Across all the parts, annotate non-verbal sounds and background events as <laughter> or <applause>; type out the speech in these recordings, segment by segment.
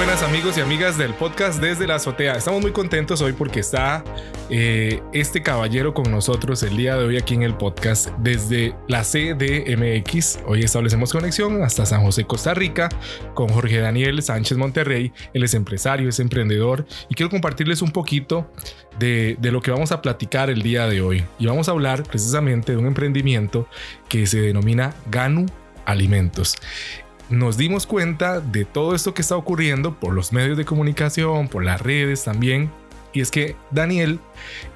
buenas amigos y amigas del podcast desde la azotea. Estamos muy contentos hoy porque está eh, este caballero con nosotros el día de hoy aquí en el podcast desde la CDMX. Hoy establecemos conexión hasta San José, Costa Rica, con Jorge Daniel Sánchez Monterrey. Él es empresario, es emprendedor y quiero compartirles un poquito de, de lo que vamos a platicar el día de hoy. Y vamos a hablar precisamente de un emprendimiento que se denomina Ganu Alimentos nos dimos cuenta de todo esto que está ocurriendo por los medios de comunicación, por las redes también. Y es que Daniel,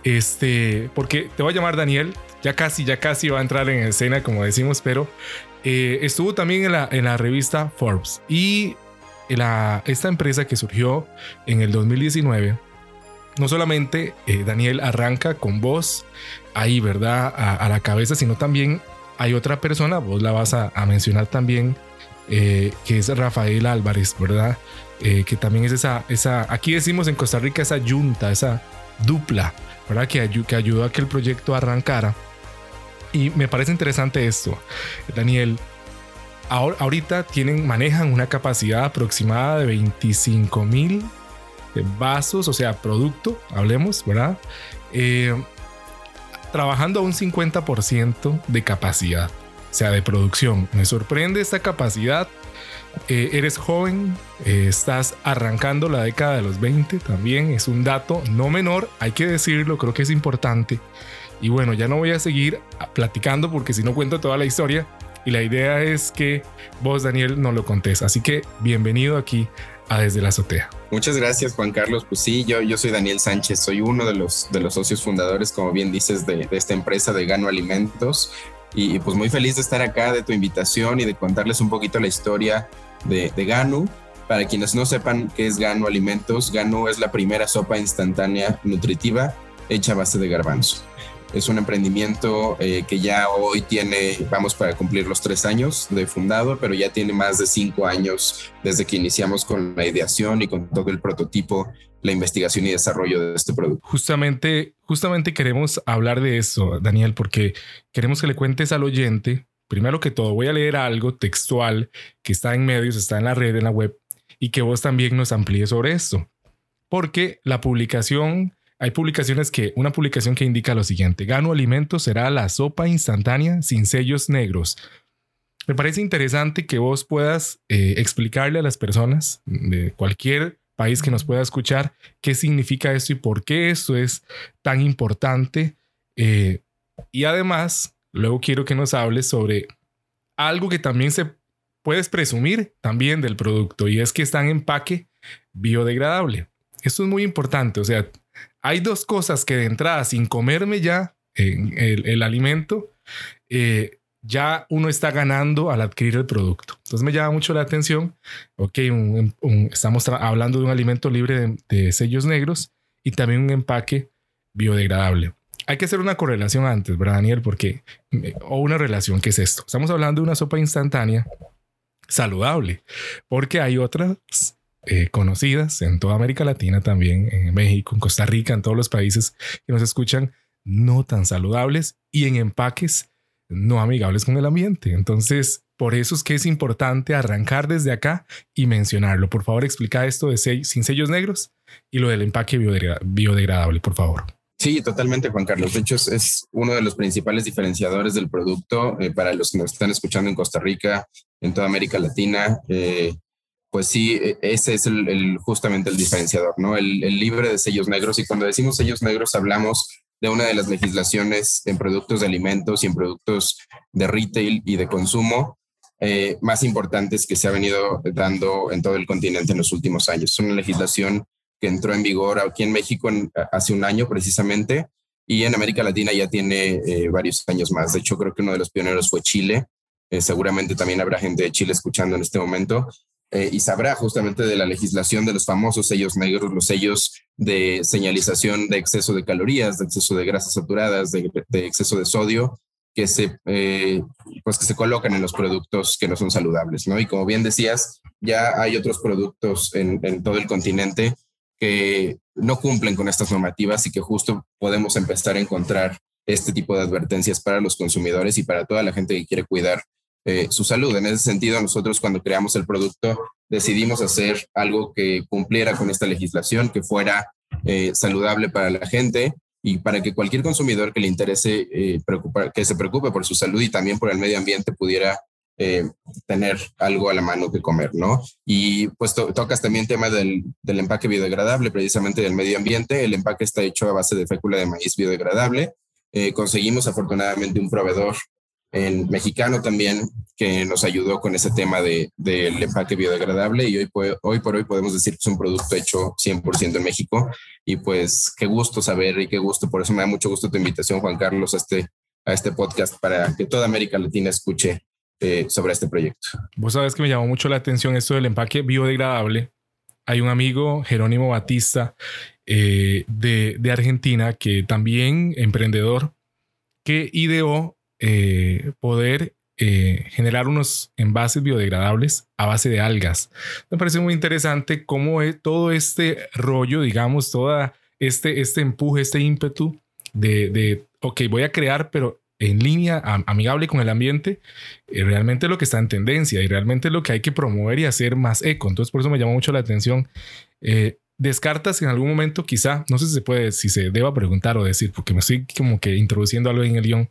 este, porque te voy a llamar Daniel, ya casi, ya casi va a entrar en escena, como decimos, pero eh, estuvo también en la, en la revista Forbes. Y la, esta empresa que surgió en el 2019, no solamente eh, Daniel arranca con voz ahí, ¿verdad? A, la cabeza, sino también hay otra persona, vos la vas a, a mencionar también eh, que es Rafael Álvarez, ¿verdad? Eh, que también es esa, esa, aquí decimos en Costa Rica, esa yunta, esa dupla, ¿verdad? Que, que ayudó a que el proyecto arrancara. Y me parece interesante esto, Daniel. ahorita tienen, manejan una capacidad aproximada de 25 mil vasos, o sea, producto, hablemos, ¿verdad? Eh, trabajando a un 50% de capacidad sea de producción. Me sorprende esta capacidad. Eh, eres joven, eh, estás arrancando la década de los 20 también, es un dato no menor, hay que decirlo, creo que es importante. Y bueno, ya no voy a seguir platicando porque si no cuento toda la historia y la idea es que vos, Daniel, no lo contés. Así que bienvenido aquí a Desde la Azotea. Muchas gracias, Juan Carlos. Pues sí, yo, yo soy Daniel Sánchez, soy uno de los, de los socios fundadores, como bien dices, de, de esta empresa de Gano Alimentos. Y pues muy feliz de estar acá, de tu invitación y de contarles un poquito la historia de, de Ganu. Para quienes no sepan qué es Ganu Alimentos, Ganu es la primera sopa instantánea nutritiva hecha a base de garbanzo. Es un emprendimiento eh, que ya hoy tiene, vamos para cumplir los tres años de fundado, pero ya tiene más de cinco años desde que iniciamos con la ideación y con todo el prototipo, la investigación y desarrollo de este producto. Justamente, justamente queremos hablar de eso, Daniel, porque queremos que le cuentes al oyente, primero que todo, voy a leer algo textual que está en medios, está en la red, en la web, y que vos también nos amplíes sobre esto. Porque la publicación hay publicaciones que, una publicación que indica lo siguiente, Gano Alimentos será la sopa instantánea sin sellos negros. Me parece interesante que vos puedas eh, explicarle a las personas de cualquier país que nos pueda escuchar qué significa esto y por qué esto es tan importante. Eh, y además, luego quiero que nos hables sobre algo que también se puedes presumir también del producto y es que está en empaque biodegradable. Esto es muy importante, o sea, hay dos cosas que de entrada, sin comerme ya el, alimento, eh, ya uno está ganando al adquirir el producto. Entonces me llama mucho la atención, ok, estamos hablando de un alimento libre de, sellos negros y también un empaque biodegradable. Hay que hacer una correlación antes, ¿verdad, Daniel? Porque, o una relación, ¿qué es esto? Estamos hablando de una sopa instantánea saludable, porque hay otras eh, conocidas en toda América Latina también, en México, en Costa Rica, en todos los países que nos escuchan, no tan saludables y en empaques no amigables con el ambiente. Entonces, por eso es que es importante arrancar desde acá y mencionarlo. Por favor, explica esto de sin sellos negros y lo del empaque biodegradable, por favor. Sí, totalmente, Juan Carlos. De hecho, es uno de los principales diferenciadores del producto eh, para los que nos están escuchando en Costa Rica, en toda América Latina. Eh, pues sí, e, ese es el, justamente el diferenciador, ¿no? El, libre de sellos negros. Y cuando decimos sellos negros, hablamos de una de las legislaciones en productos de alimentos y en productos de retail y de consumo eh, más importantes que se ha venido dando en todo el continente en los últimos años. Es una legislación que entró en vigor aquí en México hace un año precisamente y en América Latina ya tiene eh, varios años más. De hecho, creo que uno de los pioneros fue Chile. Eh, seguramente también habrá gente de Chile escuchando en este momento. Eh, y sabrá justamente de la legislación de los famosos sellos negros, los sellos de señalización de exceso de calorías, de exceso de grasas saturadas, de, exceso de sodio, que se, eh, pues que se colocan en los productos que no son saludables, ¿no? Y como bien decías, ya hay otros productos en, en todo el continente que no cumplen con estas normativas y que justo podemos empezar a encontrar este tipo de advertencias para los consumidores y para toda la gente que quiere cuidar eh, su salud. En ese sentido, nosotros cuando creamos el producto decidimos hacer algo que cumpliera con esta legislación, que fuera eh, saludable para la gente y para que cualquier consumidor que le interese eh, que se preocupe por su salud y también por el medio ambiente pudiera tener algo a la mano que comer, ¿no? Y pues tocas también tema del, empaque biodegradable, precisamente del medio ambiente. El empaque está hecho a base de fécula de maíz biodegradable. Conseguimos afortunadamente un proveedor en mexicano también que nos ayudó con ese tema de, del empaque biodegradable y hoy, hoy por hoy podemos decir que es un producto hecho 100% en México y pues qué gusto saber y qué gusto, por eso me da mucho gusto tu invitación Juan Carlos a este, a este podcast para que toda América Latina escuche eh, sobre este proyecto. Vos sabes que me llamó mucho la atención esto del empaque biodegradable. Hay un amigo, Jerónimo Batista, eh, de, de, Argentina, que también emprendedor, que ideó eh, poder generar unos envases biodegradables a base de algas. Me parece muy interesante cómo es todo este rollo, digamos, toda este, este empuje, este ímpetu de, de, ok, voy a crear, pero en línea, amigable con el ambiente, eh, realmente lo que está en tendencia y realmente lo que hay que promover y hacer más eco. Entonces, por eso me llamó mucho la atención. Eh, descartas en algún momento, quizá, no sé si se puede, si se deba preguntar o decir, porque me estoy como que introduciendo algo en el guion,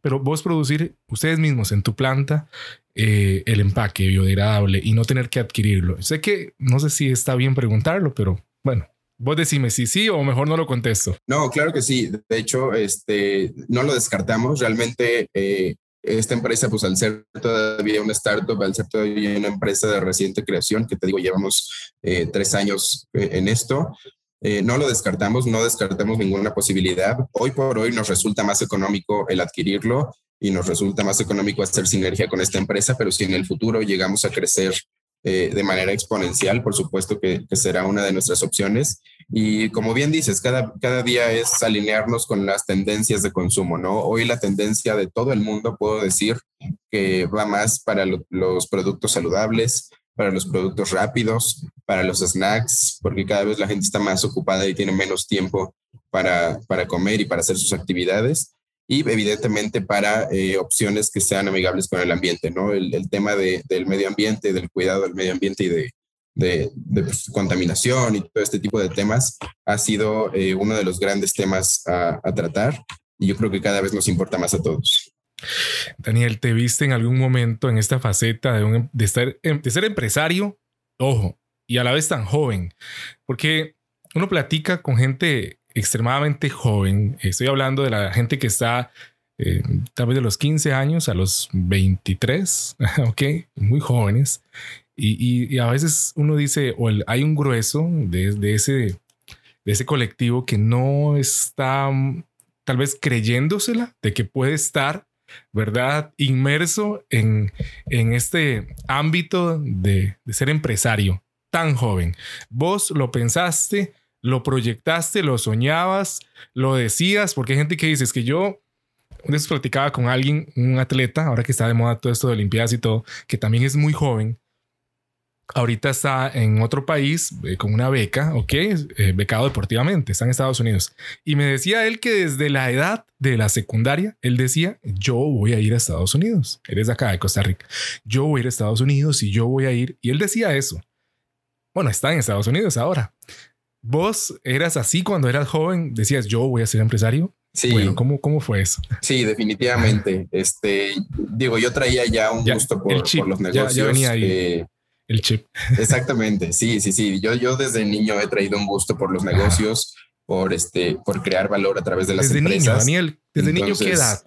pero vos producir ustedes mismos en tu planta eh, el empaque biodegradable y no tener que adquirirlo. Sé que no sé si está bien preguntarlo, pero bueno, Vos decime si sí o mejor no lo contesto. No, claro que sí. De hecho, este, no lo descartamos. Realmente eh, esta empresa, pues al ser todavía una startup, al ser todavía una empresa de reciente creación, que te digo, llevamos eh, tres años eh, en esto, no lo descartamos, no descartamos ninguna posibilidad. Hoy por hoy nos resulta más económico el adquirirlo y nos resulta más económico hacer sinergia con esta empresa, pero si en el futuro llegamos a crecer eh, de manera exponencial, por supuesto que, será una de nuestras opciones. Y como bien dices, cada, cada día es alinearnos con las tendencias de consumo, ¿no? Hoy la tendencia de todo el mundo, puedo decir, que va más para los productos saludables, para los productos rápidos, para los snacks, porque cada vez la gente está más ocupada y tiene menos tiempo para, para comer y para hacer sus actividades y evidentemente para eh, opciones que sean amigables con el ambiente, ¿no? El, tema de, del medio ambiente, del cuidado del medio ambiente y de, de, pues, contaminación y todo este tipo de temas ha sido eh, uno de los grandes temas a, tratar y yo creo que cada vez nos importa más a todos. Daniel, ¿te viste en algún momento en esta faceta de, un, de, estar, de ser empresario? Ojo, y a la vez tan joven, porque uno platica con gente extremadamente joven. Estoy hablando de la gente que está eh, tal vez de los 15 años a los 23, <laughs> ok, muy jóvenes. Y, a veces uno dice, o hay un grueso de, ese, de ese colectivo que no está mm, tal vez creyéndosela de que puede estar, ¿verdad? Inmerso en, en este ámbito de, ser empresario tan joven. Vos lo pensaste, lo proyectaste, lo soñabas, lo decías, porque hay gente que dice, es que yo una vez platicaba con alguien, un atleta, ahora que está de moda todo esto de Olimpiadas y todo, que también es muy joven. Ahorita está en otro país eh, con una beca, ok, eh, becado deportivamente, está en Estados Unidos. Y me decía él que desde la edad de la secundaria, él decía, yo voy a ir a Estados Unidos. Eres de acá, de Costa Rica. Yo voy a ir a Estados Unidos y yo voy a ir. Y él decía eso. Bueno, está en Estados Unidos ahora. ¿Vos eras así cuando eras joven? Decías, yo voy a ser empresario. Sí. Bueno, ¿cómo, cómo fue eso? Sí, definitivamente. Este, digo, yo traía ya un gusto por, los negocios. Ya, venía ahí. Eh, el chip. Exactamente. Sí, sí, sí. Yo, yo desde niño he traído un gusto por los negocios, por este, por crear valor a través de las desde empresas. Niño, Daniel, desde niño, ¿qué edad?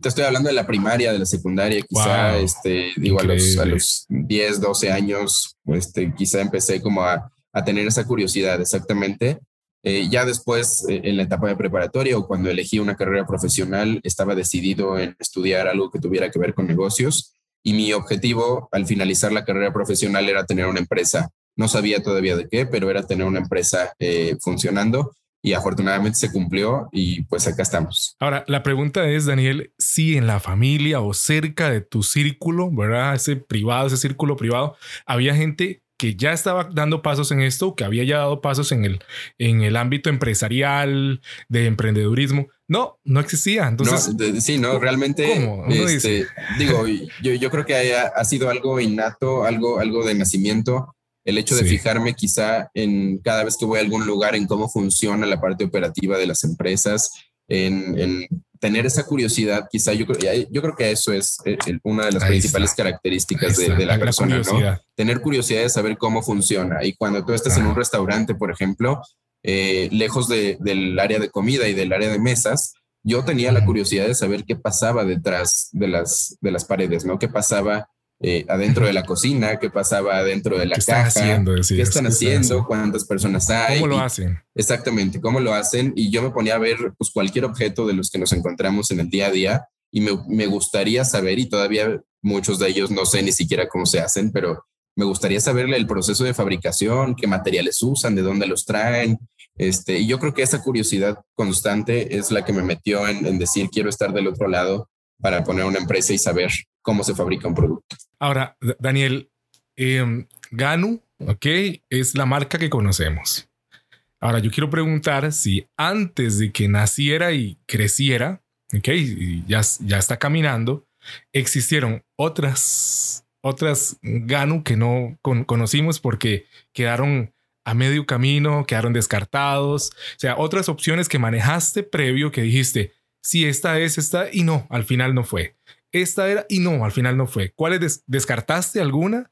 Te estoy hablando de la primaria, de la secundaria, quizá, este, digo, a los, a los 10, 12 años, este, quizá empecé como a, a tener esa curiosidad, exactamente. Eh, ya después, eh, en la etapa de preparatoria o cuando elegí una carrera profesional, estaba decidido en estudiar algo que tuviera que ver con negocios y mi objetivo al finalizar la carrera profesional era tener una empresa. No sabía todavía de qué, pero era tener una empresa eh, funcionando y afortunadamente se cumplió y pues acá estamos. Ahora, la pregunta es, Daniel, si en la familia o cerca de tu círculo, ¿verdad? Ese privado, ese círculo privado, había gente que ya estaba dando pasos en esto, que había ya dado pasos en el, en el ámbito empresarial, de emprendedurismo. No, no existía. Entonces, sí, no, realmente, este, digo, yo, yo, creo que ha, sido algo innato, algo, algo de nacimiento, el hecho de fijarme quizá en cada vez que voy a algún lugar en cómo funciona la parte operativa de las empresas, en, en tener esa curiosidad, quizá yo, yo creo que eso es eh, una de las principales características de, la, persona, ¿no? Tener curiosidad de saber cómo funciona. Y cuando tú estás en un restaurante, por ejemplo, eh, lejos del área de comida y del área de mesas, yo tenía la curiosidad de saber qué pasaba detrás de las, de las paredes, ¿no? ¿Qué pasaba eh, adentro de la cocina, qué pasaba adentro de <laughs> la ¿Qué caja, están haciendo, qué están haciendo, cuántas personas hay. ¿Cómo lo hacen? Exactamente, cómo lo hacen. Y yo me ponía a ver pues, cualquier objeto de los que nos encontramos en el día a día y me, me gustaría saber, y todavía muchos de ellos no sé ni siquiera cómo se hacen, pero me gustaría saberle el proceso de fabricación, qué materiales usan, de dónde los traen. Este, y yo creo que esa curiosidad constante es la que me metió en, en decir quiero estar del otro lado para poner una empresa y saber cómo se fabrica un producto. Ahora, Daniel, eh, Ganu, ok, es la marca que conocemos. Ahora, yo quiero preguntar si antes de que naciera y creciera, ok, ya, ya está caminando, existieron otras, otras Ganu que no conocimos porque quedaron a medio camino, quedaron descartados, o sea, otras opciones que manejaste previo que dijiste, si esta es esta y no, al final no fue. Esta era y no, al final no fue. ¿Cuáles descartaste alguna?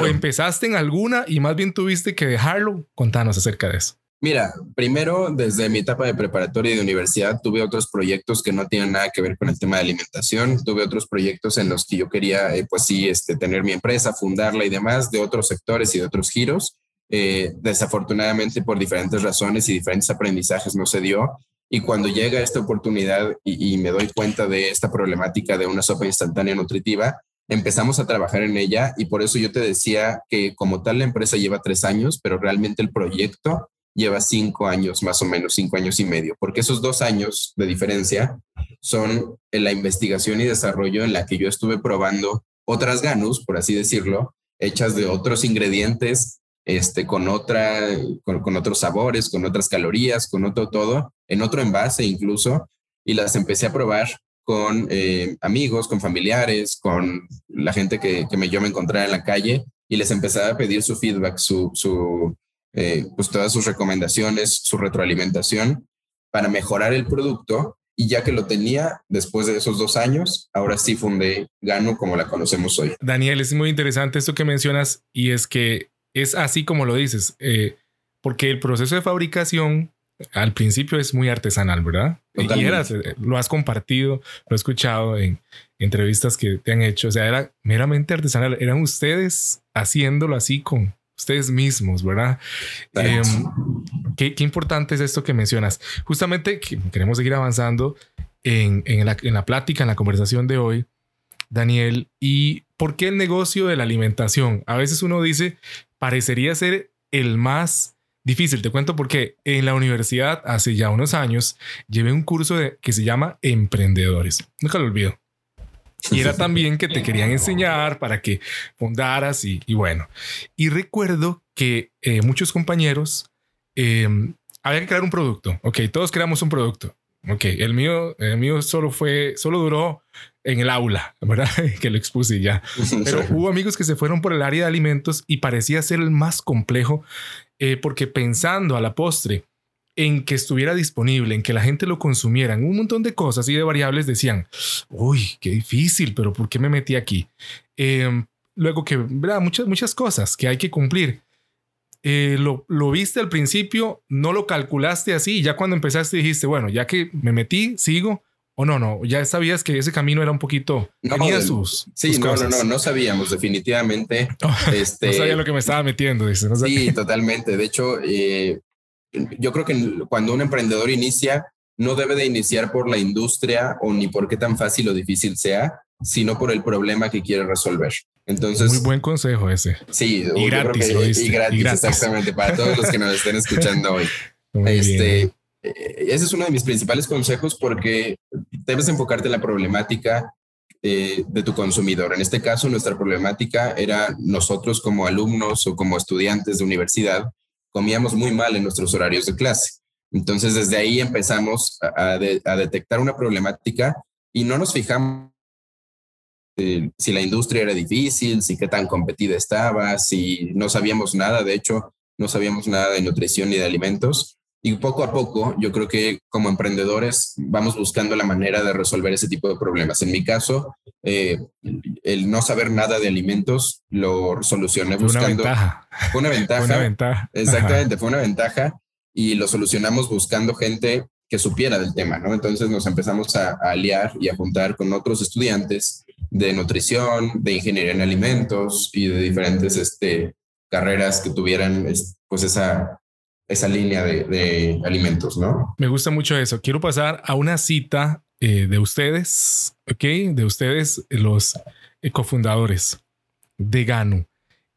¿O empezaste en alguna y más bien tuviste que dejarlo? Contanos acerca de eso. Mira, primero desde mi etapa de preparatoria y de universidad tuve otros proyectos que no tienen nada que ver con el tema de alimentación. Tuve otros proyectos en los que yo quería, eh, pues sí, este, tener mi empresa, fundarla y demás, de otros sectores y de otros giros. Eh, desafortunadamente por diferentes razones y diferentes aprendizajes no se dio. Y cuando llega esta oportunidad y, me doy cuenta de esta problemática de una sopa instantánea nutritiva, empezamos a trabajar en ella. Y por eso yo te decía que como tal la empresa lleva tres años, pero realmente el proyecto lleva cinco años, más o menos cinco años y medio, porque esos dos años de diferencia son en la investigación y desarrollo en la que yo estuve probando otras ganus, por así decirlo, hechas de otros ingredientes este, con, otra, con, otros sabores, con otras calorías, con otro todo, en otro envase incluso, y las empecé a probar con eh, amigos, con familiares, con la gente que, me, yo me encontraba en la calle y les empezaba a pedir su feedback, su, su eh, pues todas sus recomendaciones, su retroalimentación para mejorar el producto. Y ya que lo tenía después de esos dos años, ahora sí fundé Gano como la conocemos hoy. Daniel, es muy interesante esto que mencionas y es que es así como lo dices, eh, porque el proceso de fabricación al principio es muy artesanal, ¿verdad? Y eh, lo has compartido, lo he escuchado en entrevistas que te han hecho, o sea, era meramente artesanal, eran ustedes haciéndolo así con ustedes mismos, ¿verdad? Em, qué, importante es esto que mencionas. Justamente queremos seguir avanzando en, en, la, en la plática, en la conversación de hoy, Daniel, y por qué el negocio de la alimentación. A veces uno dice, parecería ser el más difícil. Te cuento porque en la universidad hace ya unos años llevé un curso de, que se llama Emprendedores. Nunca lo olvido. Y era también que te querían enseñar para que fundaras y, bueno. Y recuerdo que eh, muchos compañeros em, había que crear un producto. Ok, todos creamos un producto. Ok, el mío, el mío solo fue, solo duró en el aula, ¿verdad? <laughs> que lo expuse ya. Pero hubo amigos que se fueron por el área de alimentos y parecía ser el más complejo eh, porque pensando a la postre en que estuviera disponible, en que la gente lo consumiera, en un montón de cosas y de variables decían, uy, qué difícil, pero ¿por qué me metí aquí? Em, luego que, ¿verdad? Muchas, muchas cosas que hay que cumplir. Eh, lo, lo, viste al principio, no lo calculaste así, ya cuando empezaste dijiste, bueno, ya que me metí, sigo, o no, no, ya sabías que ese camino era un poquito. No, tenía sus. Sí, no, no, no, no sabíamos definitivamente. <laughs> este, no sabía lo que me estaba metiendo, dice. sí, totalmente. De hecho, eh, yo creo que cuando un emprendedor inicia, no debe de iniciar por la industria o ni por qué tan fácil o difícil sea, sino por el problema que quiere resolver. Entonces, muy buen consejo ese. Sí, y gratis, y, gratis, exactamente, para todos los que nos estén escuchando hoy. <laughs> este, eh, ese es uno de mis principales consejos porque debes enfocarte en la problemática, eh, de tu consumidor. En este caso, nuestra problemática era nosotros como alumnos o como estudiantes de universidad, comíamos muy mal en nuestros horarios de clase. Entonces, desde ahí empezamos a, detectar una problemática y no nos fijamos eh, si la industria era difícil, si qué tan competida estaba, si no sabíamos nada, de hecho, no sabíamos nada de nutrición ni de alimentos. Y poco a poco, yo creo que como emprendedores vamos buscando la manera de resolver ese tipo de problemas. En mi caso, eh, el no saber nada de alimentos lo solucioné buscando. Una ventaja. Fue una ventaja. una ventaja. Exactamente, fue una ventaja y lo solucionamos buscando gente que supiera del tema, ¿no? Entonces nos empezamos a, a aliar y a juntar con otros estudiantes de nutrición, de ingeniería en alimentos y de diferentes este, carreras que tuvieran pues esa esa línea de, alimentos, ¿no? Me gusta mucho eso. Quiero pasar a una cita eh, de ustedes, ¿ok? De ustedes, los eh, cofundadores de Gano.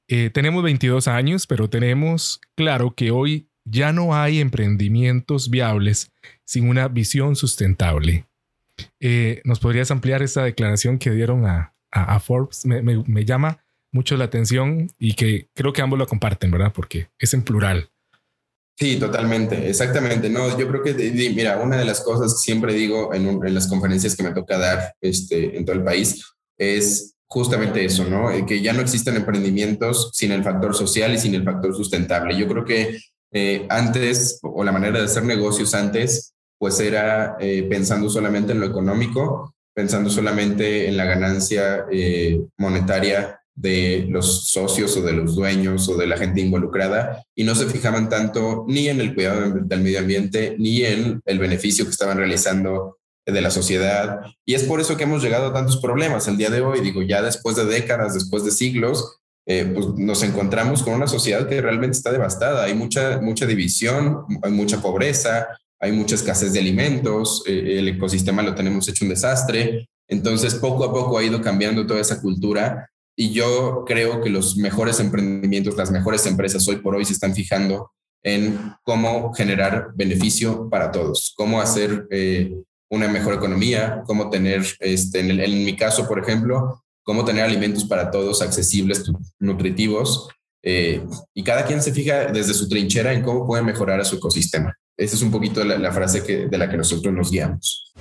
Eh, tenemos 22 años, pero tenemos claro que hoy ya no hay emprendimientos viables sin una visión sustentable. ¿Nos podrías ampliar esta declaración que dieron a, Forbes? Me, me llama mucho la atención y que creo que ambos lo comparten, ¿verdad? Porque es en plural. Sí, totalmente, exactamente. No, yo creo que, mira, una de las cosas que siempre digo en, en, las conferencias que me toca dar este, en todo el país es justamente eso, ¿no? Eh, que ya no existen emprendimientos sin el factor social y sin el factor sustentable. Yo creo que eh, antes, o la manera de hacer negocios antes, pues era eh, pensando solamente en lo económico, pensando solamente en la ganancia monetaria de los socios o de los dueños o de la gente involucrada y no se fijaban tanto ni en el cuidado del medio ambiente ni en el beneficio que estaban realizando de la sociedad. Y es por eso que hemos llegado a tantos problemas el día de hoy. Digo, ya después de décadas, después de siglos, eh, pues nos encontramos con una sociedad que realmente está devastada. Hay mucha, mucha división, hay mucha pobreza, hay mucha escasez de alimentos, eh, el ecosistema lo tenemos hecho un desastre. Entonces, poco a poco ha ido cambiando toda esa cultura y yo creo que los mejores emprendimientos, las mejores empresas hoy por hoy se están fijando en cómo generar beneficio para todos, cómo hacer eh, una mejor economía, cómo tener, este, en, mi caso, por ejemplo, cómo tener alimentos para todos accesibles, nutritivos, eh, y cada quien se fija desde su trinchera en cómo puede mejorar a su ecosistema. Esa es un poquito la, la frase que, de la que nosotros nos guiamos.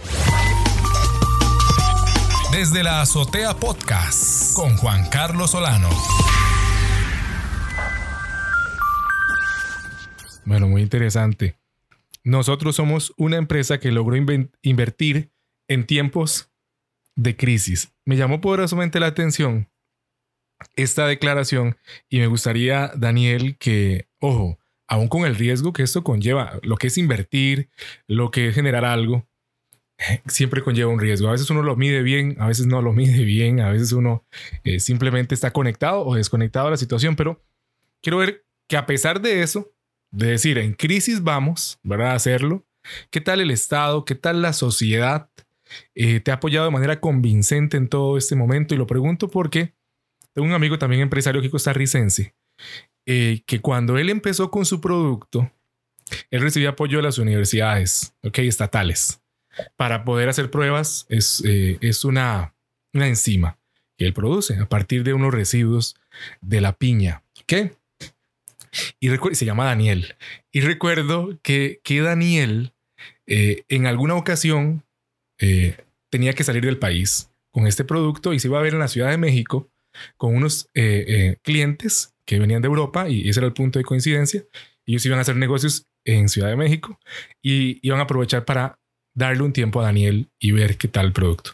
Desde la Azotea Podcast con Juan Carlos Solano. Bueno, muy interesante. Nosotros somos una empresa que logró invertir en tiempos de crisis. Me llamó poderosamente la atención esta declaración y me gustaría, Daniel, que, ojo, aún con el riesgo que esto conlleva, lo que es invertir, lo que es generar algo, <laughs> siempre conlleva un riesgo. A veces uno lo mide bien, a veces no lo mide bien, a veces uno eh, simplemente está conectado o desconectado a la situación, pero quiero ver que a pesar de eso, de decir, en crisis vamos, ¿verdad? A hacerlo. ¿Qué tal el Estado? ¿Qué tal la sociedad? Eh, ¿Te ha apoyado de manera convincente en todo este momento? Y lo pregunto porque tengo un amigo también empresario aquí costarricense, eh, que cuando él empezó con su producto, él recibía apoyo de las universidades, ok, estatales para poder hacer pruebas es, eh, es una, una enzima que él produce a partir de unos residuos de la piña. ¿Qué? Y se llama Daniel. Y recuerdo que, que Daniel eh, en alguna ocasión eh, tenía que salir del país con este producto y se iba a ver en la Ciudad de México con unos clientes que venían de Europa y ese era el punto de coincidencia. Ellos iban a hacer negocios en Ciudad de México y iban a aprovechar para darle un tiempo a Daniel y ver qué tal el producto.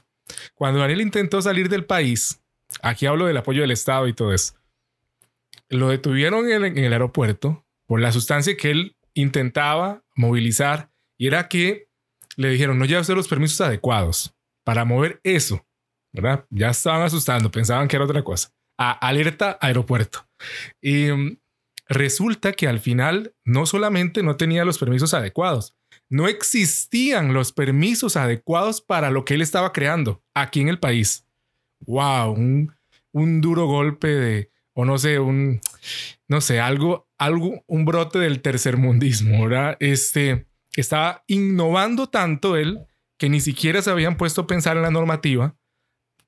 Cuando Daniel intentó salir del país, aquí hablo del apoyo del Estado y todo eso, lo detuvieron en el, aeropuerto por la sustancia que él intentaba movilizar y era que le dijeron no lleva usted los permisos adecuados para mover eso, ¿verdad? Ya estaban asustando, pensaban que era otra cosa. alerta aeropuerto. Mm, resulta que al final no solamente no tenía los permisos adecuados, no existían los permisos adecuados para lo que él estaba creando aquí en el país. Wow, un, duro golpe de, o no sé, un, no sé, algo, algo, un brote del tercermundismo, ¿verdad? Este, estaba innovando tanto él que ni siquiera se habían puesto a pensar en la normativa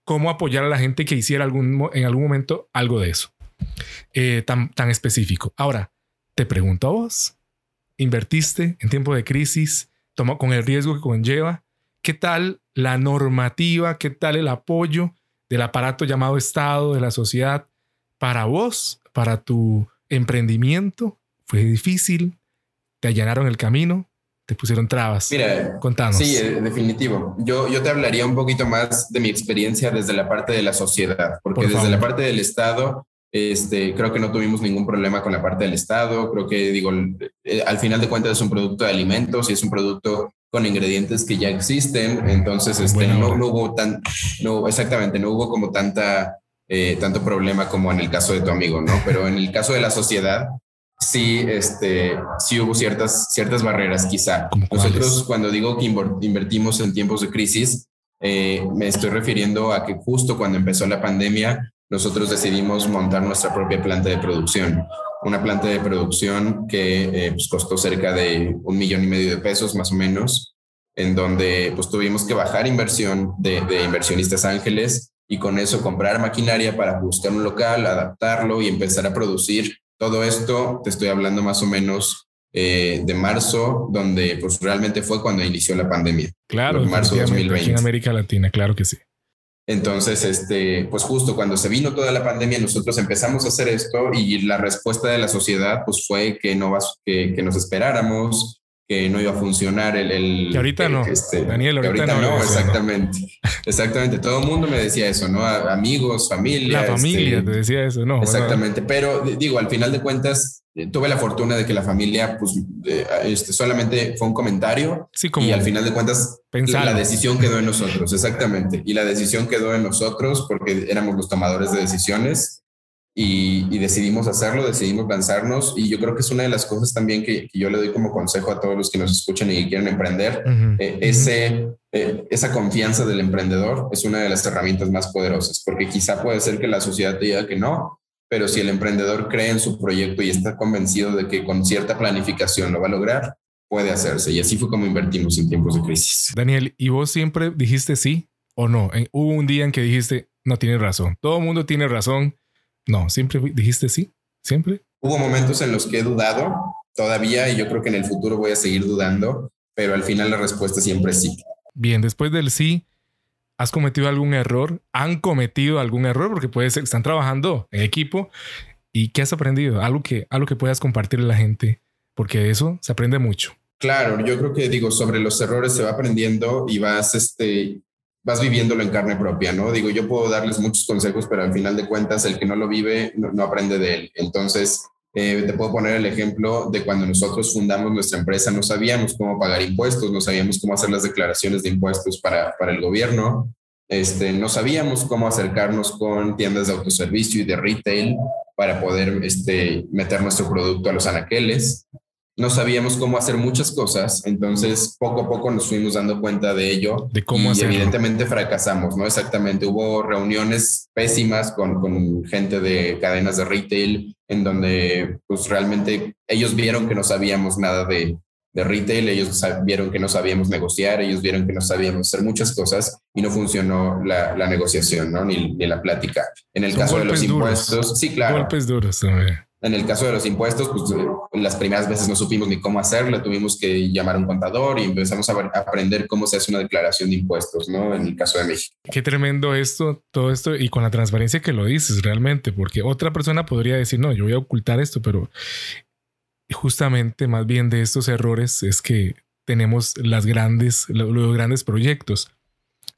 cómo apoyar a la gente que hiciera algún, en algún momento algo de eso, eh, tan, tan específico. Ahora, te pregunto a vos, ¿invertiste en tiempo de crisis? Toma, con el riesgo que conlleva. ¿Qué tal la normativa? ¿Qué tal el apoyo del aparato llamado Estado, de la sociedad, para vos, para tu emprendimiento? ¿Fue difícil? ¿Te allanaron el camino? te pusieron trabas. Mira, contanos. Sí, eh, definitivo. Yo, yo te hablaría un poquito más de mi experiencia desde la parte de la sociedad, porque desde la parte del Estado, este, creo que no tuvimos ningún problema con la parte del Estado. Creo que, digo, eh, al final de cuentas es un producto de alimentos y es un producto con ingredientes que ya existen. Entonces, este, no, hubo tan, no, exactamente, no hubo como tanta, eh, tanto problema como en el caso de tu amigo, ¿no? Pero en el caso de la sociedad, sí, este, sí hubo ciertas, ciertas barreras, quizá. Nosotros, cuando digo que invertimos en tiempos de crisis, eh, me estoy refiriendo a que justo cuando empezó la pandemia, nosotros decidimos montar nuestra propia planta de producción. Una planta de producción que eh, pues, costó cerca de un millón y medio de pesos, más o menos, en donde pues tuvimos que bajar inversión de, de inversionistas ángeles y con eso comprar maquinaria para buscar un local, adaptarlo y empezar a producir todo esto te estoy hablando más o menos eh, de marzo, donde pues realmente fue cuando inició la pandemia. Claro, marzo 2020. Aquí en América Latina, claro que sí. Entonces, este, pues justo cuando se vino toda la pandemia, nosotros empezamos a hacer esto y la respuesta de la sociedad pues fue que no vas, que, que nos esperáramos, que no iba a funcionar el... el que ahorita no, este, Daniel, ahorita, no, exactamente. <laughs> Exactamente, todo el mundo me decía eso, ¿no? Amigos, familia. La familia este, te decía eso, ¿no? Exactamente, pero digo, al final de cuentas, eh, tuve la fortuna de que la familia, pues, este, solamente fue un comentario sí, como y al final de cuentas, la, la decisión quedó en <laughs> nosotros, exactamente. Y la decisión quedó en nosotros porque éramos los tomadores de decisiones y, decidimos hacerlo, decidimos lanzarnos y yo creo que es una de las cosas también que, yo le doy como consejo a todos los que nos escuchan y que quieren emprender. Eh, ese, eh, esa confianza del emprendedor es una de las herramientas más poderosas porque quizá puede ser que la sociedad te diga que no, pero si el emprendedor cree en su proyecto y está convencido de que con cierta planificación lo va a lograr, puede hacerse. Y así fue como invertimos en tiempos de crisis. Daniel, ¿y vos siempre dijiste sí o no? Hubo un día en que dijiste, no tienes razón. Todo el mundo tiene razón no, siempre dijiste sí, siempre. Hubo momentos en los que he dudado todavía y yo creo que en el futuro voy a seguir dudando, pero al final la respuesta siempre es sí. Bien, después del sí, ¿has cometido algún error? ¿Han cometido algún error? Porque puede ser, están trabajando en equipo. ¿Y qué has aprendido? Algo que, algo que puedas compartirle a la gente, porque de eso se aprende mucho. Claro, yo creo que digo, sobre los errores se va aprendiendo y vas este, vas viviéndolo en carne propia, ¿no? Digo, yo puedo darles muchos consejos, pero al final de cuentas el que no lo vive no, aprende de él. Entonces, eh, te puedo poner el ejemplo de cuando nosotros fundamos nuestra empresa, no sabíamos cómo pagar impuestos, no sabíamos cómo hacer las declaraciones de impuestos para, para el gobierno, este, no sabíamos cómo acercarnos con tiendas de autoservicio y de retail para poder este, meter nuestro producto a los anaqueles no sabíamos cómo hacer muchas cosas, entonces poco a poco nos fuimos dando cuenta de ello de cómo y evidentemente fracasamos, ¿no? Exactamente, hubo reuniones pésimas con, con, gente de cadenas de retail en donde pues realmente ellos vieron que no sabíamos nada de, de retail, ellos vieron que no sabíamos negociar, ellos vieron que no sabíamos hacer muchas cosas y no funcionó la, la negociación, ¿no? Ni, ni, la plática. En el caso de los impuestos, sí, claro. Golpes duros también. En el caso de los impuestos, pues eh, las primeras veces no supimos ni cómo hacerlo, tuvimos que llamar a un contador y empezamos a, aprender cómo se hace una declaración de impuestos, ¿no? En el caso de México. Qué tremendo esto, todo esto y con la transparencia que lo dices realmente, porque otra persona podría decir, no, yo voy a ocultar esto, pero justamente más bien de estos errores es que tenemos las grandes, los grandes proyectos.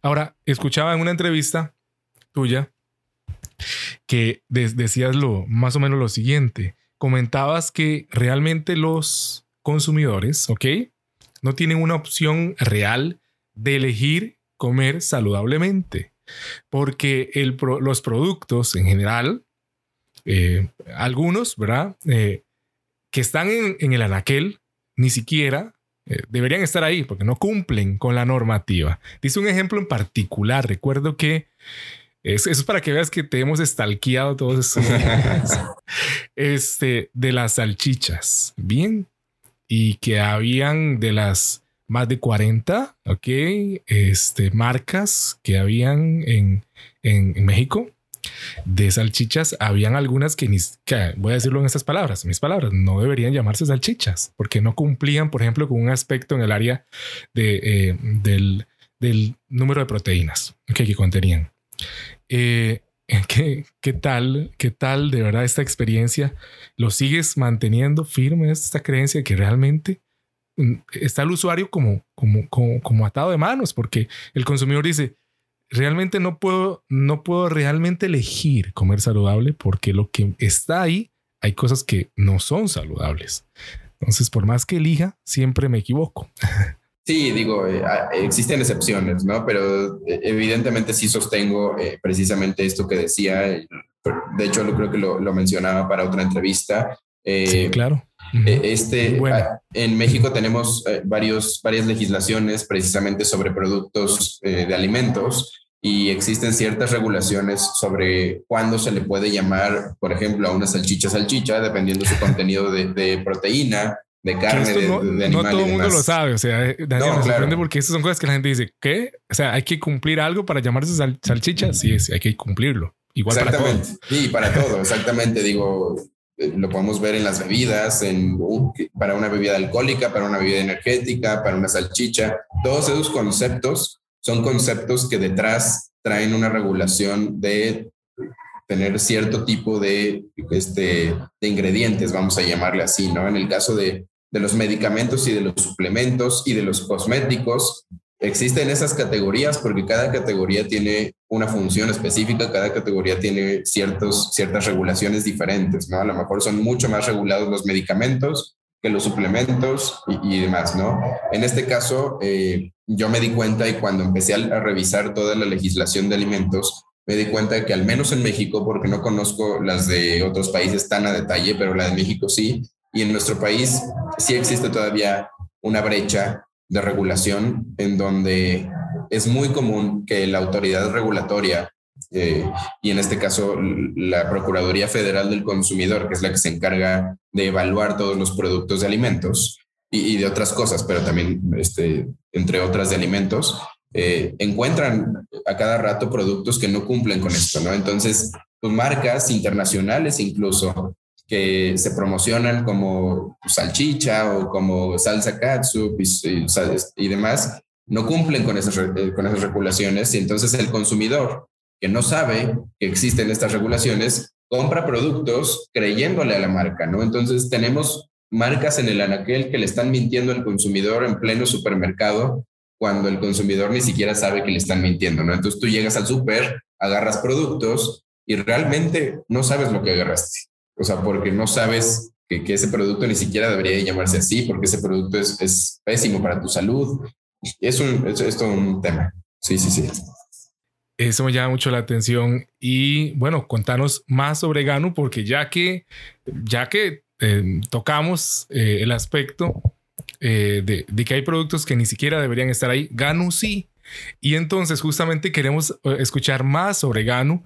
Ahora, escuchaba en una entrevista tuya que decías lo, más o menos lo siguiente. Comentabas que realmente los consumidores, ¿ok? No tienen una opción real de elegir comer saludablemente. Porque los productos en general, eh, algunos, ¿verdad? Eh, que están en, el anaquel, ni siquiera eh, deberían estar ahí porque no cumplen con la normativa. Dice un ejemplo en particular. Recuerdo que eso es para que veas que te hemos estalqueado todos esos <laughs> este, de las salchichas. Bien. Y que habían de las más de 40, ok, este, marcas que habían en, en, México de salchichas, habían algunas que, ni, voy a decirlo en estas palabras, mis palabras, no deberían llamarse salchichas, porque no cumplían, por ejemplo, con un aspecto en el área de, eh, del, del, número de proteínas que, que contenían. Eh, <laughs> ¿qué, ¿Qué tal? ¿Qué tal de verdad esta experiencia? ¿Lo sigues manteniendo firme esta creencia que realmente mm, está el usuario como, como, como, como atado de manos? Porque el consumidor dice, realmente no puedo, no puedo realmente elegir comer saludable porque lo que está ahí, hay cosas que no son saludables. Entonces, por más que elija, siempre me equivoco. <laughs> Sí, digo, eh, ah, existen excepciones, ¿no? Pero eh, evidentemente sí sostengo eh, precisamente esto que decía. De hecho, lo creo que lo, lo mencionaba para otra entrevista. sí, claro. Este, ah, En México tenemos varios, varias legislaciones precisamente sobre productos de alimentos y existen ciertas regulaciones sobre cuándo se le puede llamar, por ejemplo, a una salchicha salchicha, dependiendo su contenido de, de proteína, de carne, de, no, de, No todo el mundo lo sabe, o sea, Daniel, no, me sorprende porque esas son cosas que la gente dice, ¿qué? O sea, hay que cumplir algo para llamarse salchicha, sí, sí, hay que cumplirlo. Igual exactamente. para todo. Sí, para todo, exactamente. Digo, eh, lo podemos ver en las bebidas, en, para una bebida alcohólica, para una bebida energética, para una salchicha. Todos esos conceptos son conceptos que detrás traen una regulación de tener cierto tipo de, este, de ingredientes, vamos a llamarle así, ¿no? En el caso de, de los medicamentos y de los suplementos y de los cosméticos. Existen esas categorías porque cada categoría tiene una función específica, cada categoría tiene ciertos, ciertas regulaciones diferentes, ¿no? A lo mejor son mucho más regulados los medicamentos que los suplementos y, demás, ¿no? En este caso, eh, yo me di cuenta y cuando empecé a, revisar toda la legislación de alimentos, me di cuenta que al menos en México, porque no conozco las de otros países tan a detalle, pero la de México sí, y en nuestro país sí existe todavía una brecha de regulación en donde es muy común que la autoridad regulatoria, eh, y en este caso la Procuraduría Federal del Consumidor, que es la que se encarga de evaluar todos los productos de alimentos y, de otras cosas, pero también este, entre otras de alimentos, eh, encuentran a cada rato productos que no cumplen con esto, ¿no? Entonces, pues, marcas internacionales incluso que se promocionan como salchicha o como salsa katsu y, y, demás, no cumplen con esas, eh, con esas regulaciones y entonces el consumidor que no sabe que existen estas regulaciones compra productos creyéndole a la marca, ¿no? Entonces tenemos marcas en el anaquel que le están mintiendo al consumidor en pleno supermercado cuando el consumidor ni siquiera sabe que le están mintiendo, ¿no? Entonces tú llegas al súper, agarras productos y realmente no sabes lo que agarraste. O sea, porque no sabes que, ese producto ni siquiera debería llamarse así, porque ese producto es, es pésimo para tu salud. Es, un, es, todo un tema. Sí, sí, sí. Eso me llama mucho la atención. Y bueno, contanos más sobre Ganu, porque ya que, ya que eh, tocamos eh, el aspecto eh, de, de, que hay productos que ni siquiera deberían estar ahí, Ganu sí. Y entonces justamente queremos escuchar más sobre Ganu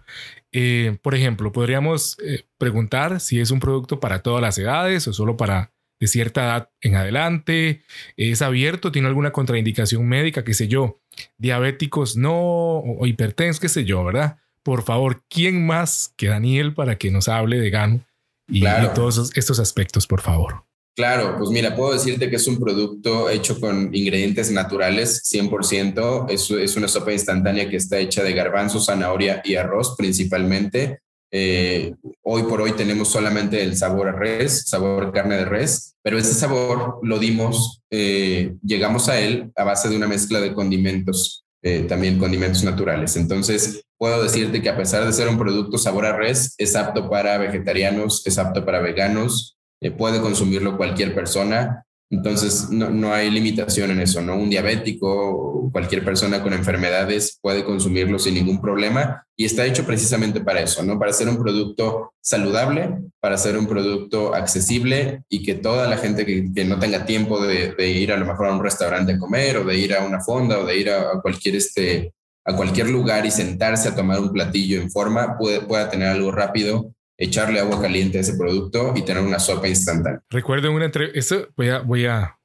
eh, por ejemplo, podríamos eh, preguntar si es un producto para todas las edades o solo para de cierta edad en adelante. ¿Es abierto? ¿Tiene alguna contraindicación médica? ¿Qué sé yo? Diabéticos no o, hipertensos, qué sé yo, ¿verdad? Por favor, ¿quién más que Daniel para que nos hable de GAN y, y todos estos aspectos, por favor? Claro, pues mira, puedo decirte que es un producto hecho con ingredientes naturales, 100%. Es, es una sopa instantánea que está hecha de garbanzo, zanahoria y arroz principalmente. Eh, hoy por hoy tenemos solamente el sabor a res, sabor carne de res, pero ese sabor lo dimos, eh, llegamos a él a base de una mezcla de condimentos, eh, también condimentos naturales. Entonces, puedo decirte que a pesar de ser un producto sabor a res, es apto para vegetarianos, es apto para veganos, eh, puede consumirlo cualquier persona. Entonces, no, no, hay limitación en eso, ¿no? Un diabético cualquier persona con enfermedades puede consumirlo sin ningún problema y está hecho precisamente para eso, ¿no? Para ser un producto saludable, para ser un producto accesible y que toda la gente que, no tenga tiempo de, ir a lo mejor a un restaurante a comer o de ir a una fonda o de ir a, a cualquier, este, a cualquier lugar y sentarse a tomar un platillo en forma, puede, pueda tener algo rápido echarle agua caliente a ese producto y tener una sopa instantánea. Recuerdo una entrevista, voy a, voy a,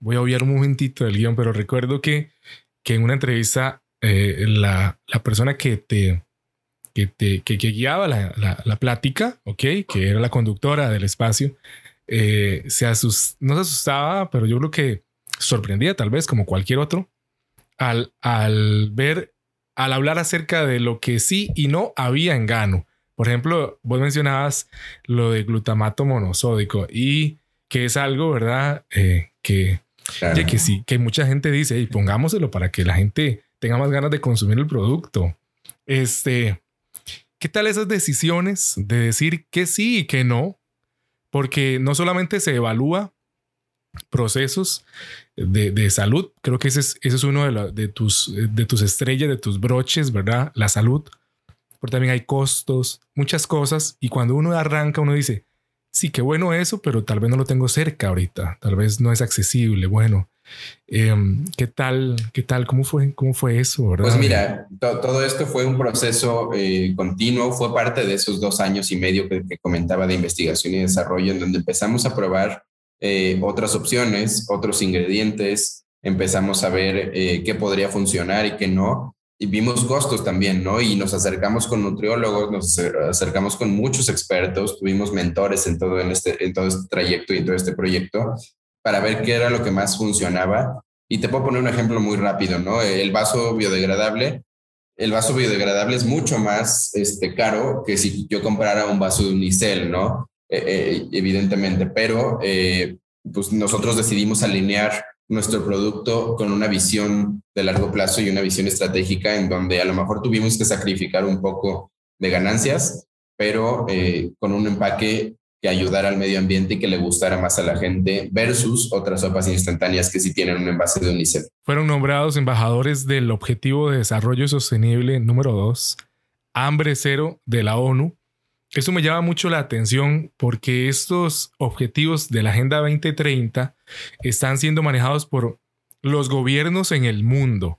voy a obviar un momentito del guion, pero recuerdo que, que en una entrevista eh, la, la, persona que te, que, te, que, guiaba la, la, plática, ¿ok? Que era la conductora del espacio, eh, se asus no se asustaba, pero yo creo que sorprendía tal vez como cualquier otro al, al ver, al hablar acerca de lo que sí y no había en Gano. Por ejemplo, vos mencionabas lo de glutamato monosódico y que es algo, ¿verdad? Eh, que, que, sí, que mucha gente dice, y pongámoselo para que la gente tenga más ganas de consumir el producto. Este, ¿qué tal esas decisiones de decir que sí y que no? Porque no solamente se evalúa procesos de, salud, creo que ese es, ese es uno de, de, tus, de tus estrellas, de tus broches, ¿verdad? La salud, pero también hay costos, muchas cosas, y cuando uno arranca, uno dice, sí, qué bueno eso, pero tal vez no lo tengo cerca ahorita, tal vez no es accesible. Bueno, em, ¿qué tal? ¿Qué tal? ¿Cómo fue? ¿Cómo fue eso? ¿verdad? Pues mira, todo esto fue un proceso eh, continuo, fue parte de esos dos años y medio que, comentaba de investigación y desarrollo, en donde empezamos a probar eh, otras opciones, otros ingredientes, empezamos a ver eh, qué podría funcionar y qué no y vimos costos también, ¿no? Y nos acercamos con nutriólogos, nos acercamos con muchos expertos, tuvimos mentores en todo, en este, en todo este trayecto y en todo este proyecto para ver qué era lo que más funcionaba. Y te puedo poner un ejemplo muy rápido, ¿no? El vaso biodegradable, el vaso biodegradable es mucho más este, caro que si yo comprara un vaso de unicel, ¿no? Eh, eh, evidentemente, pero eh, pues nosotros decidimos alinear nuestro producto con una visión de largo plazo y una visión estratégica en donde a lo mejor tuvimos que sacrificar un poco de ganancias, pero eh, con un empaque que ayudara al medio ambiente y que le gustara más a la gente versus otras sopas instantáneas que sí tienen un envase de UNICEF. Fueron nombrados embajadores del Objetivo de Desarrollo Sostenible número 2, Hambre Cero de la ONU, eso me llama mucho la atención porque estos objetivos de la Agenda 2030 están siendo manejados por los gobiernos en el mundo.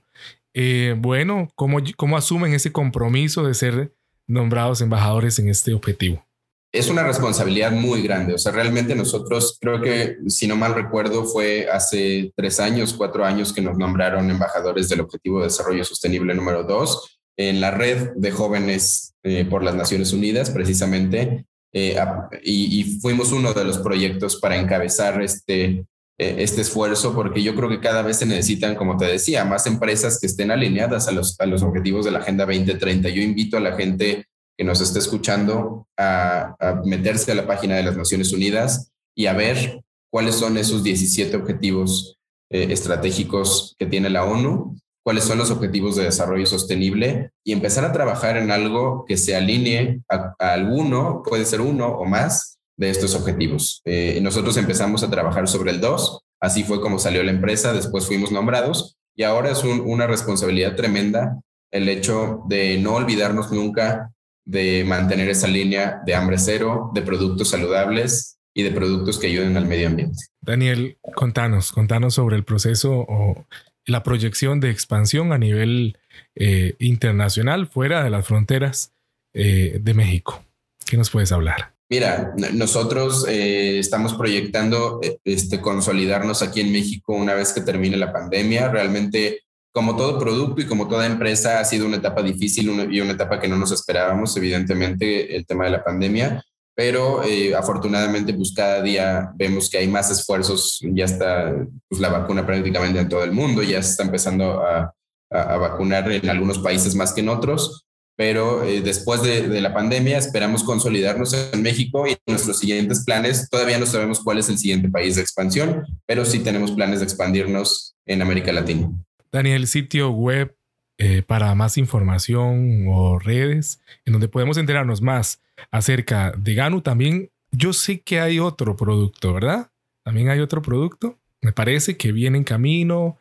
Eh, bueno, ¿cómo, ¿cómo asumen ese compromiso de ser nombrados embajadores en este objetivo? Es una responsabilidad muy grande. O sea, realmente nosotros, creo que, si no mal recuerdo, fue hace tres años, cuatro años que nos nombraron embajadores del Objetivo de Desarrollo Sostenible número dos en la red de jóvenes eh, por las Naciones Unidas, precisamente, eh, y, fuimos uno de los proyectos para encabezar este, este esfuerzo, porque yo creo que cada vez se necesitan, como te decía, más empresas que estén alineadas a los, a los objetivos de la Agenda 2030. Yo invito a la gente que nos esté escuchando a, a meterse a la página de las Naciones Unidas y a ver cuáles son esos 17 objetivos estratégicos que tiene la ONU cuáles son los objetivos de desarrollo sostenible y empezar a trabajar en algo que se alinee a, alguno, puede ser uno o más de estos objetivos. Eh, nosotros empezamos a trabajar sobre el 2, así fue como salió la empresa, después fuimos nombrados y ahora es una responsabilidad tremenda el hecho de no olvidarnos nunca de mantener esa línea de hambre cero, de productos saludables y de productos que ayuden al medio ambiente. Daniel, contanos, contanos sobre el proceso o la proyección de expansión a nivel eh, internacional fuera de las fronteras eh, de México. ¿Qué nos puedes hablar? Mira, nosotros eh, estamos proyectando este, consolidarnos aquí en México una vez que termine la pandemia. Realmente, como todo producto y como toda empresa, ha sido una etapa difícil y una etapa que no nos esperábamos, evidentemente, el tema de la pandemia. Pero eh, afortunadamente pues cada día vemos que hay más esfuerzos, ya está pues, la vacuna prácticamente en todo el mundo, ya se está empezando a, vacunar en algunos países más que en otros, pero eh, después de, de, la pandemia esperamos consolidarnos en México y nuestros siguientes planes, todavía no sabemos cuál es el siguiente país de expansión, pero sí tenemos planes de expandirnos en América Latina. Daniel, sitio web eh, para más información o redes en donde podemos enterarnos más acerca de Ganu. También yo sé que hay otro producto, ¿verdad? También hay otro producto. Me parece que viene en camino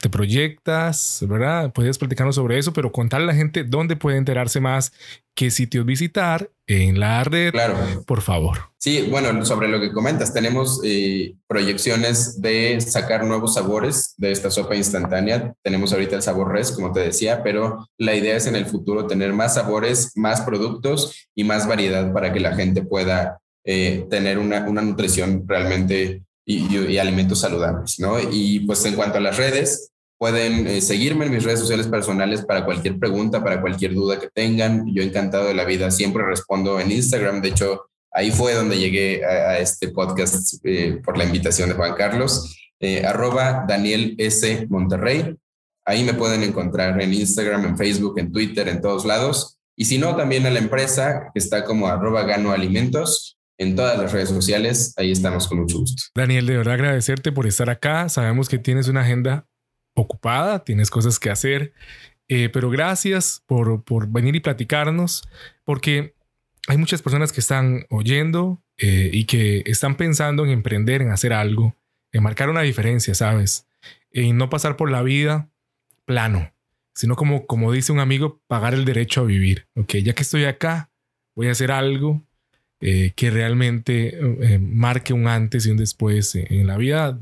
te proyectas, ¿verdad? Puedes platicarnos sobre eso, pero contarle a la gente dónde puede enterarse más, qué sitios visitar en la red, claro. por favor. Sí, bueno, sobre lo que comentas, tenemos eh, proyecciones de sacar nuevos sabores de esta sopa instantánea. Tenemos ahorita el sabor res, como te decía, pero la idea es en el futuro tener más sabores, más productos y más variedad para que la gente pueda eh, tener una, una nutrición realmente y, alimentos saludables, ¿no? Y pues en cuanto a las redes, Pueden eh, seguirme en mis redes sociales personales para cualquier pregunta, para cualquier duda que tengan. Yo encantado de la vida, siempre respondo en Instagram. De hecho, ahí fue donde llegué a, este podcast eh, por la invitación de Juan Carlos. Eh, arroba Daniel S. Monterrey. Ahí me pueden encontrar en Instagram, en Facebook, en Twitter, en todos lados. Y si no, también a la empresa que está como arroba Gano Alimentos en todas las redes sociales. Ahí estamos con mucho gusto. Daniel, de verdad agradecerte por estar acá. Sabemos que tienes una agenda ocupada, tienes cosas que hacer, eh, pero gracias por, por, venir y platicarnos, porque hay muchas personas que están oyendo eh, y que están pensando en emprender, en hacer algo, en marcar una diferencia, ¿sabes? En no pasar por la vida plano, sino como, como dice un amigo, pagar el derecho a vivir. Ok, ya que estoy acá, voy a hacer algo eh, que realmente marque un antes y un después en la vida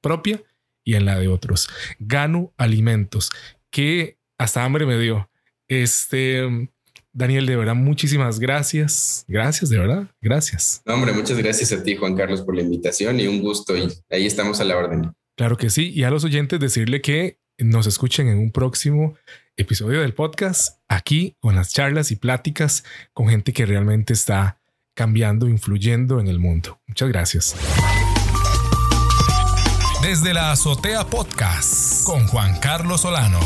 propia y en la de otros. Gano alimentos, que hasta hambre me dio. Este, Daniel, de verdad, muchísimas gracias. Gracias, de verdad. Gracias. hombre, muchas gracias a ti, Juan Carlos, por la invitación y un gusto. Y ahí estamos a la orden. Claro que sí. Y a los oyentes decirle que nos escuchen en un próximo episodio del podcast, aquí con las charlas y pláticas con gente que realmente está cambiando, influyendo en el mundo. Muchas gracias. Desde la Azotea Podcast con Juan Carlos Solano.